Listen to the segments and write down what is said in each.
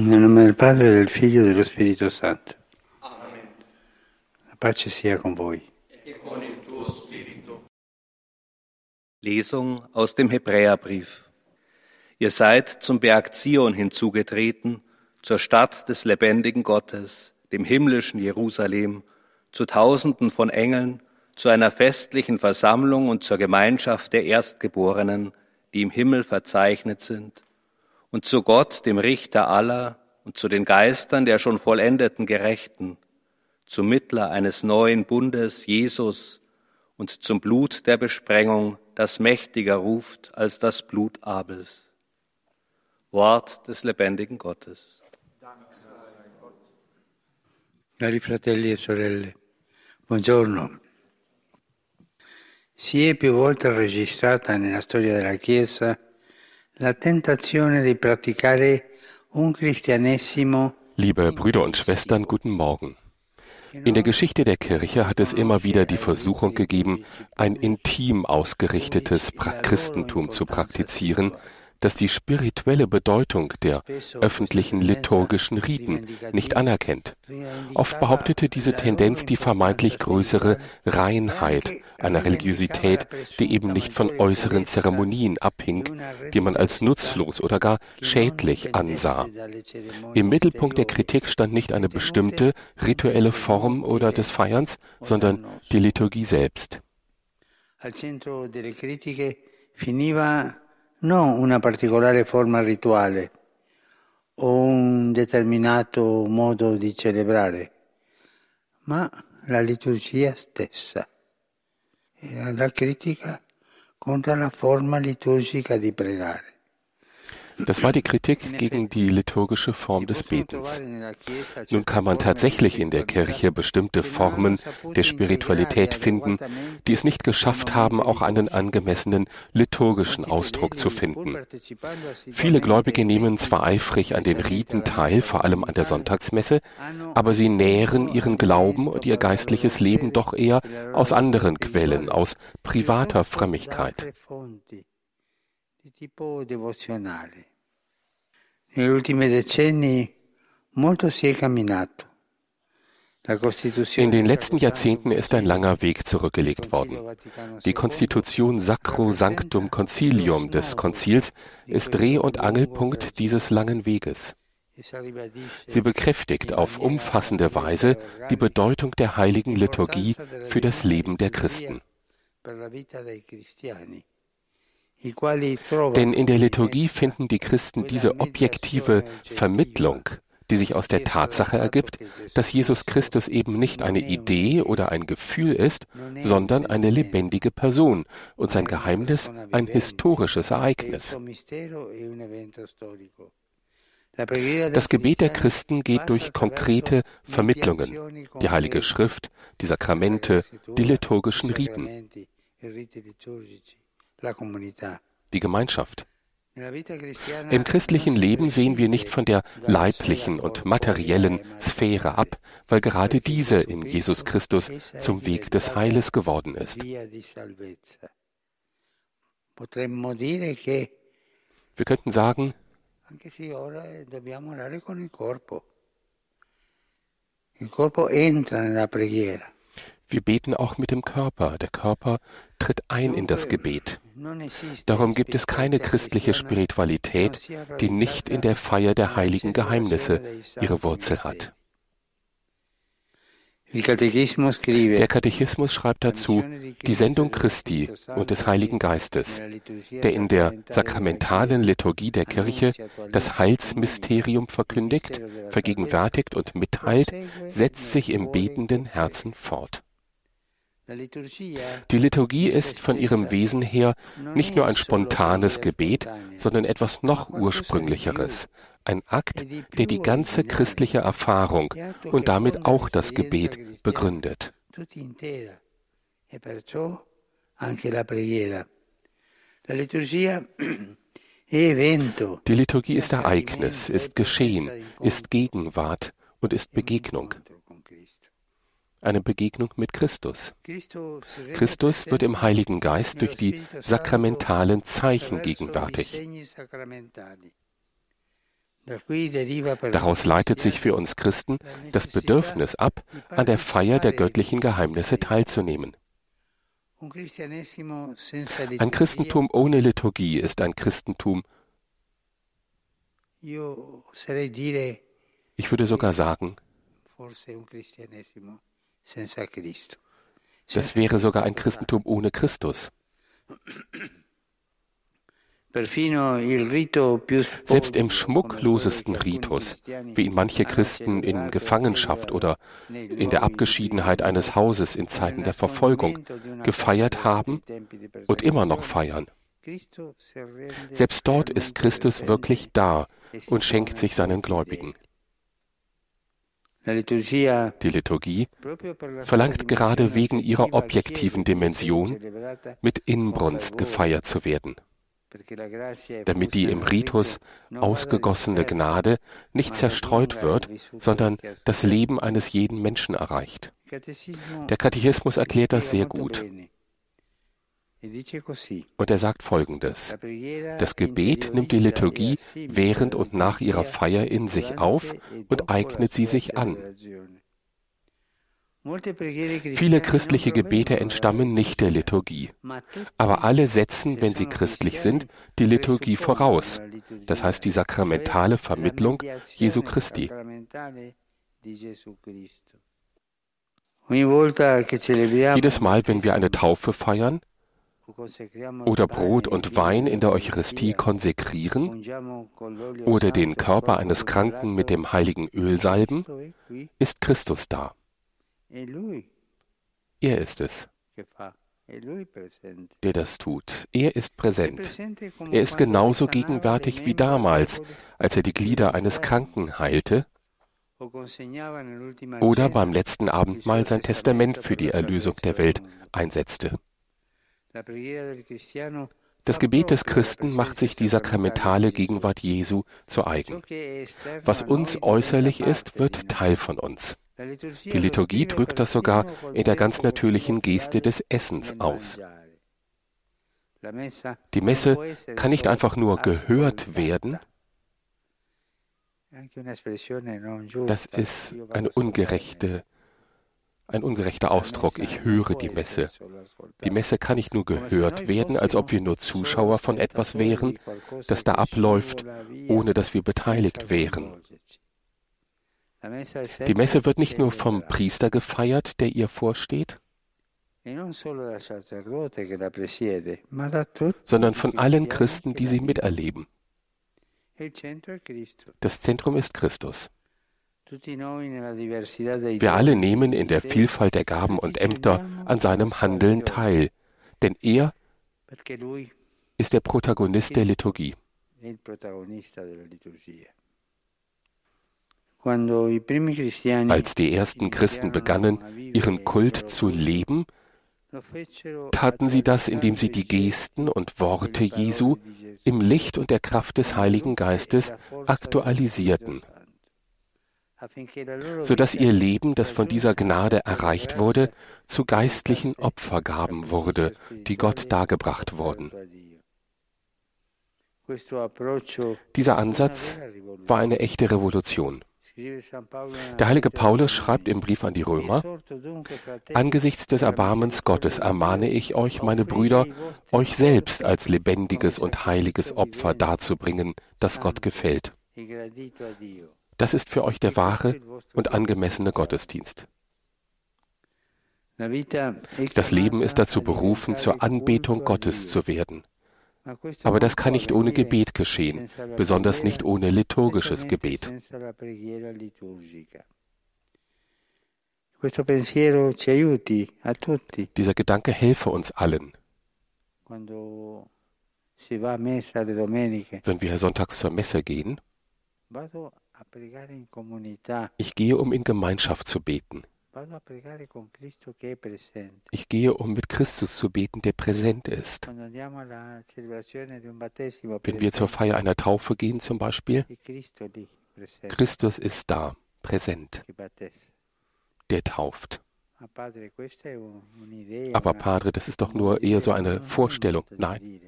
Nel nome del Padre, del Figlio e dello Spirito Santo. Amen. La pace sia con voi. E con il tuo spirito. Lesung aus dem Hebräerbrief. Ihr seid zum Berg Zion hinzugetreten, zur Stadt des lebendigen Gottes, dem himmlischen Jerusalem, zu Tausenden von Engeln, zu einer festlichen Versammlung und zur Gemeinschaft der Erstgeborenen, die im Himmel verzeichnet sind und zu Gott, dem Richter aller, und zu den Geistern der schon vollendeten Gerechten, zum Mittler eines neuen Bundes, Jesus, und zum Blut der Besprengung, das mächtiger ruft als das Blut Abels. Wort des lebendigen Gottes. Cari fratelli e sorelle, buongiorno. Si è più volte registrata nella storia della Chiesa Liebe Brüder und Schwestern, guten Morgen. In der Geschichte der Kirche hat es immer wieder die Versuchung gegeben, ein intim ausgerichtetes Christentum zu praktizieren, das die spirituelle Bedeutung der öffentlichen liturgischen Riten nicht anerkennt. Oft behauptete diese Tendenz die vermeintlich größere Reinheit einer Religiosität, die eben nicht von äußeren Zeremonien abhing, die man als nutzlos oder gar schädlich ansah. Im Mittelpunkt der Kritik stand nicht eine bestimmte rituelle Form oder des Feierns, sondern die Liturgie selbst. Al centro delle critiche finiva non una particolare forma rituale o un determinato modo di celebrare, ma la liturgia stessa. La critica contro la forma liturgica di pregare. Das war die Kritik gegen die liturgische Form des Betens. Nun kann man tatsächlich in der Kirche bestimmte Formen der Spiritualität finden, die es nicht geschafft haben, auch einen angemessenen liturgischen Ausdruck zu finden. Viele Gläubige nehmen zwar eifrig an den Riten teil, vor allem an der Sonntagsmesse, aber sie nähren ihren Glauben und ihr geistliches Leben doch eher aus anderen Quellen, aus privater Frömmigkeit. Di tipo devozionale. Negli ultimi decenni molto si è camminato. In den letzten Jahrzehnten ist ein langer Weg zurückgelegt worden. Die Konstitution Sacro Sanctum Concilium des Konzils ist Dreh- und Angelpunkt dieses langen Weges. Sie bekräftigt auf umfassende Weise die Bedeutung der heiligen Liturgie für das Leben der Christen. Denn in der Liturgie finden die Christen diese objektive Vermittlung, die sich aus der Tatsache ergibt, dass Jesus Christus eben nicht eine Idee oder ein Gefühl ist, sondern eine lebendige Person und sein Geheimnis ein historisches Ereignis. Das Gebet der Christen geht durch konkrete Vermittlungen, die Heilige Schrift, die Sakramente, die liturgischen Riten die Gemeinschaft. Im christlichen Leben sehen wir nicht von der leiblichen und materiellen Sphäre ab, weil gerade diese in Jesus Christus zum Weg des Heiles geworden ist. Wir könnten sagen, Wir beten auch mit dem Körper. Der Körper tritt ein in das Gebet. Darum gibt es keine christliche Spiritualität, die nicht in der Feier der heiligen Geheimnisse ihre Wurzel hat. Der Katechismus schreibt dazu die Sendung Christi und des Heiligen Geistes, der in der sakramentalen Liturgie der Kirche das Heilsmysterium verkündigt, vergegenwärtigt und mitteilt, setzt sich im betenden Herzen fort. Die Liturgie ist von ihrem Wesen her nicht nur ein spontanes Gebet, sondern etwas noch ursprünglicheres, ein Akt, der die ganze christliche Erfahrung und damit auch das Gebet begründet. Die Liturgie ist Ereignis, ist Geschehen, ist Gegenwart und ist Begegnung eine Begegnung mit Christus. Christus wird im Heiligen Geist durch die sakramentalen Zeichen gegenwärtig. Daraus leitet sich für uns Christen das Bedürfnis ab, an der Feier der göttlichen Geheimnisse teilzunehmen. Ein Christentum ohne Liturgie ist ein Christentum, ich würde sogar sagen, das wäre sogar ein Christentum ohne Christus. Selbst im schmucklosesten Ritus, wie ihn manche Christen in Gefangenschaft oder in der Abgeschiedenheit eines Hauses in Zeiten der Verfolgung gefeiert haben und immer noch feiern. Selbst dort ist Christus wirklich da und schenkt sich seinen Gläubigen. Die Liturgie verlangt gerade wegen ihrer objektiven Dimension mit Inbrunst gefeiert zu werden damit die im Ritus ausgegossene Gnade nicht zerstreut wird, sondern das Leben eines jeden Menschen erreicht. Der Katechismus erklärt das sehr gut. Und er sagt Folgendes. Das Gebet nimmt die Liturgie während und nach ihrer Feier in sich auf und eignet sie sich an. Viele christliche Gebete entstammen nicht der Liturgie, aber alle setzen, wenn sie christlich sind, die Liturgie voraus, das heißt die sakramentale Vermittlung Jesu Christi. Jedes Mal, wenn wir eine Taufe feiern oder Brot und Wein in der Eucharistie konsekrieren oder den Körper eines Kranken mit dem heiligen Öl salben, ist Christus da. Er ist es, der das tut. Er ist präsent. Er ist genauso gegenwärtig wie damals, als er die Glieder eines Kranken heilte oder beim letzten Abendmahl sein Testament für die Erlösung der Welt einsetzte. Das Gebet des Christen macht sich die sakramentale Gegenwart Jesu zu eigen. Was uns äußerlich ist, wird Teil von uns. Die Liturgie drückt das sogar in der ganz natürlichen Geste des Essens aus. Die Messe kann nicht einfach nur gehört werden, das ist eine ungerechte, ein ungerechter Ausdruck. Ich höre die Messe. Die Messe kann nicht nur gehört werden, als ob wir nur Zuschauer von etwas wären, das da abläuft, ohne dass wir beteiligt wären. Die Messe wird nicht nur vom Priester gefeiert, der ihr vorsteht, sondern von allen Christen, die sie miterleben. Das Zentrum ist Christus. Wir alle nehmen in der Vielfalt der Gaben und Ämter an seinem Handeln teil, denn er ist der Protagonist der Liturgie. Als die ersten Christen begannen, ihren Kult zu leben, taten sie das, indem sie die Gesten und Worte Jesu im Licht und der Kraft des Heiligen Geistes aktualisierten, sodass ihr Leben, das von dieser Gnade erreicht wurde, zu geistlichen Opfergaben wurde, die Gott dargebracht wurden. Dieser Ansatz war eine echte Revolution. Der heilige Paulus schreibt im Brief an die Römer, Angesichts des Erbarmens Gottes ermahne ich euch, meine Brüder, euch selbst als lebendiges und heiliges Opfer darzubringen, das Gott gefällt. Das ist für euch der wahre und angemessene Gottesdienst. Das Leben ist dazu berufen, zur Anbetung Gottes zu werden. Aber das kann nicht ohne Gebet geschehen, besonders nicht ohne liturgisches Gebet. Dieser Gedanke helfe uns allen. Wenn wir sonntags zur Messe gehen, ich gehe, um in Gemeinschaft zu beten. Ich gehe, um mit Christus zu beten, der präsent ist. Wenn wir zur Feier einer Taufe gehen zum Beispiel, Christus ist da, präsent, der tauft. Aber Padre, das ist doch nur eher so eine Vorstellung. Nein,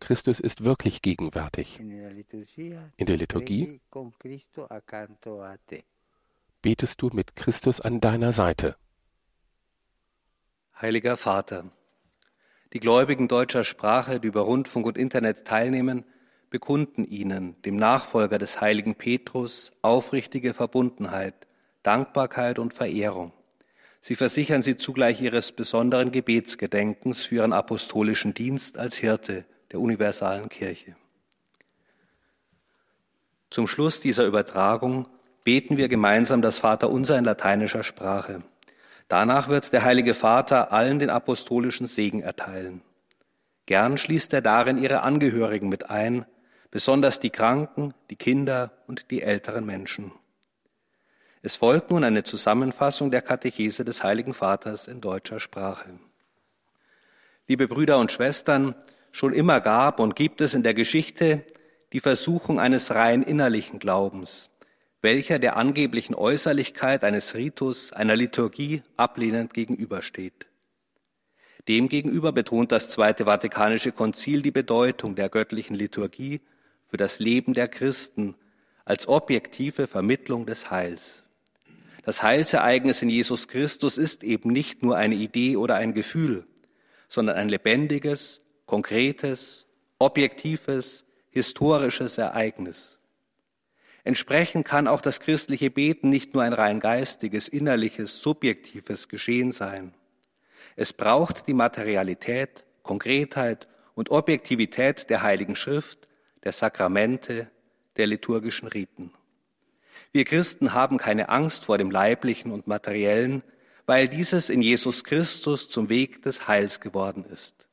Christus ist wirklich gegenwärtig. In der Liturgie betest du mit Christus an deiner Seite. Heiliger Vater, die Gläubigen deutscher Sprache, die über Rundfunk und Internet teilnehmen, bekunden ihnen, dem Nachfolger des heiligen Petrus, aufrichtige Verbundenheit, Dankbarkeit und Verehrung. Sie versichern sie zugleich ihres besonderen Gebetsgedenkens für ihren apostolischen Dienst als Hirte der universalen Kirche. Zum Schluss dieser Übertragung beten wir gemeinsam das Vaterunser in lateinischer Sprache. Danach wird der Heilige Vater allen den apostolischen Segen erteilen. Gern schließt er darin ihre Angehörigen mit ein, besonders die Kranken, die Kinder und die älteren Menschen. Es folgt nun eine Zusammenfassung der Katechese des Heiligen Vaters in deutscher Sprache. Liebe Brüder und Schwestern, schon immer gab und gibt es in der Geschichte die Versuchung eines rein innerlichen Glaubens, welcher der angeblichen Äußerlichkeit eines Ritus, einer Liturgie ablehnend gegenübersteht. Demgegenüber betont das Zweite Vatikanische Konzil die Bedeutung der göttlichen Liturgie für das Leben der Christen als objektive Vermittlung des Heils. Das Heilsereignis in Jesus Christus ist eben nicht nur eine Idee oder ein Gefühl, sondern ein lebendiges, konkretes, objektives, historisches Ereignis. Entsprechend kann auch das christliche Beten nicht nur ein rein geistiges, innerliches, subjektives Geschehen sein. Es braucht die Materialität, Konkretheit und Objektivität der Heiligen Schrift, der Sakramente, der liturgischen Riten. Wir Christen haben keine Angst vor dem Leiblichen und Materiellen, weil dieses in Jesus Christus zum Weg des Heils geworden ist.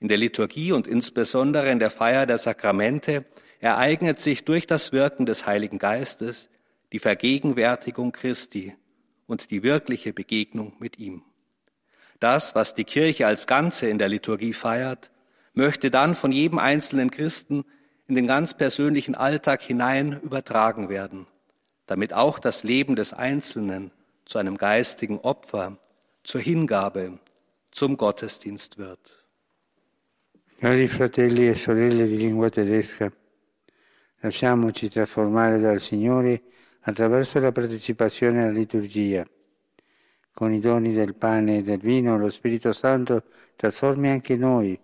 In der Liturgie und insbesondere in der Feier der Sakramente ereignet sich durch das Wirken des Heiligen Geistes die Vergegenwärtigung Christi und die wirkliche Begegnung mit ihm. Das, was die Kirche als Ganze in der Liturgie feiert, möchte dann von jedem einzelnen Christen in den ganz persönlichen Alltag hinein übertragen werden, damit auch das Leben des Einzelnen zu einem geistigen Opfer, zur Hingabe, zum Gottesdienst wird. Cari fratelli e sorelle di lingua tedesca, Lasciamoci trasformare dal Signore attraverso la partecipazione alla liturgia. Con i doni del pane e del vino lo Spirito Santo trasformi anche noi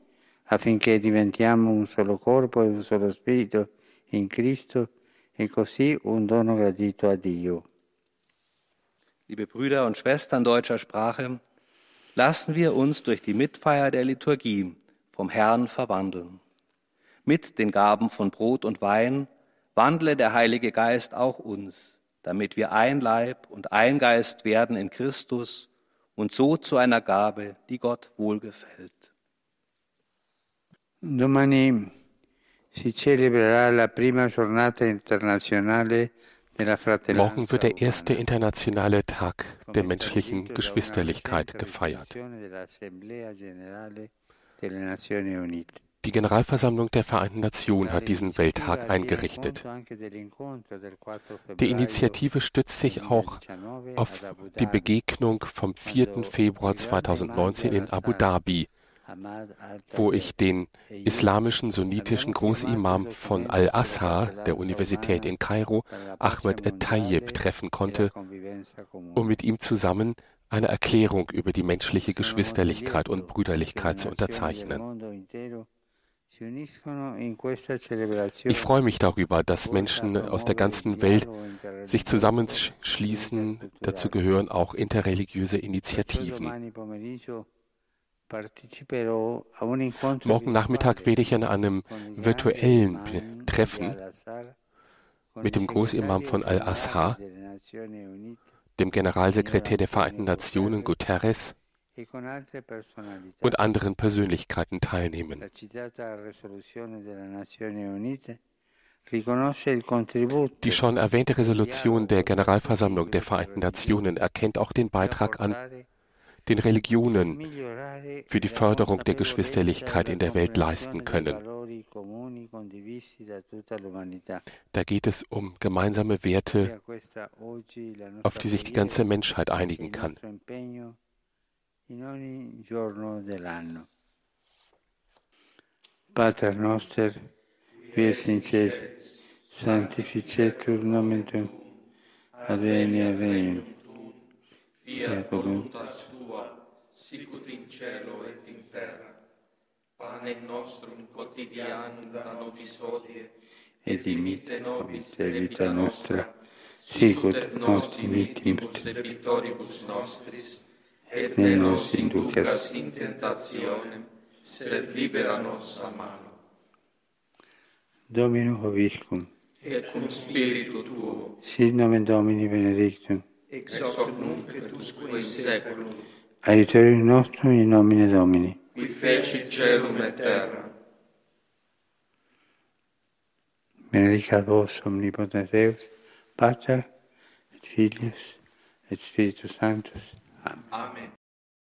affinché diventiamo un solo corpo e un solo spirito in Cristo e così un dono gradito a Dio. Liebe Brüder und Schwestern deutscher Sprache, lassen wir uns durch die Mitfeier der Liturgie vom Herrn verwandeln. Mit den Gaben von Brot und Wein wandle der Heilige Geist auch uns, damit wir ein Leib und ein Geist werden in Christus und so zu einer Gabe, die Gott wohlgefällt. Domani Morgen wird der erste internationale Tag der menschlichen Geschwisterlichkeit gefeiert. Die Generalversammlung der Vereinten Nationen hat diesen Welttag eingerichtet. Die Initiative stützt sich auch auf die Begegnung vom 4. Februar 2019 in Abu Dhabi, wo ich den islamischen sunnitischen Großimam von Al-Azhar der Universität in Kairo, Ahmed Et-Tayyib, treffen konnte, um mit ihm zusammen eine Erklärung über die menschliche Geschwisterlichkeit und Brüderlichkeit zu unterzeichnen. Ich freue mich darüber, dass Menschen aus der ganzen Welt sich zusammenschließen. Dazu gehören auch interreligiöse Initiativen. Morgen Nachmittag werde ich an einem virtuellen Treffen mit dem Großimam von Al-Azhar, dem Generalsekretär der Vereinten Nationen Guterres, und anderen Persönlichkeiten teilnehmen. Die schon erwähnte Resolution der Generalversammlung der Vereinten Nationen erkennt auch den Beitrag an, den Religionen für die Förderung der Geschwisterlichkeit in der Welt leisten können. Da geht es um gemeinsame Werte, auf die sich die ganze Menschheit einigen kann. Pater noster, qui es in cielo, sanctificetur nomen tuum, adveniat regnum tuum, fiat voluntas tua, sicut in cielo et in terra. Panem nostrum quotidianum da nobis hodie, et dimitte nobis debita nostra, sicut et nos dimittimus debitoribus nostris, et Ne nos inducas in tentationem, sed libera nos a malo. Dominum vobiscum, Et cum spiritu tuo, sit nomen Domini benedictum, ex hoc nunc et usque in saeculum, aiutorium nostrum in nomine Domini. qui feci celum et terra. Benedicat vos omnipotens Deus, Pater et Filius et Spiritus Sanctus. Amen. Amen.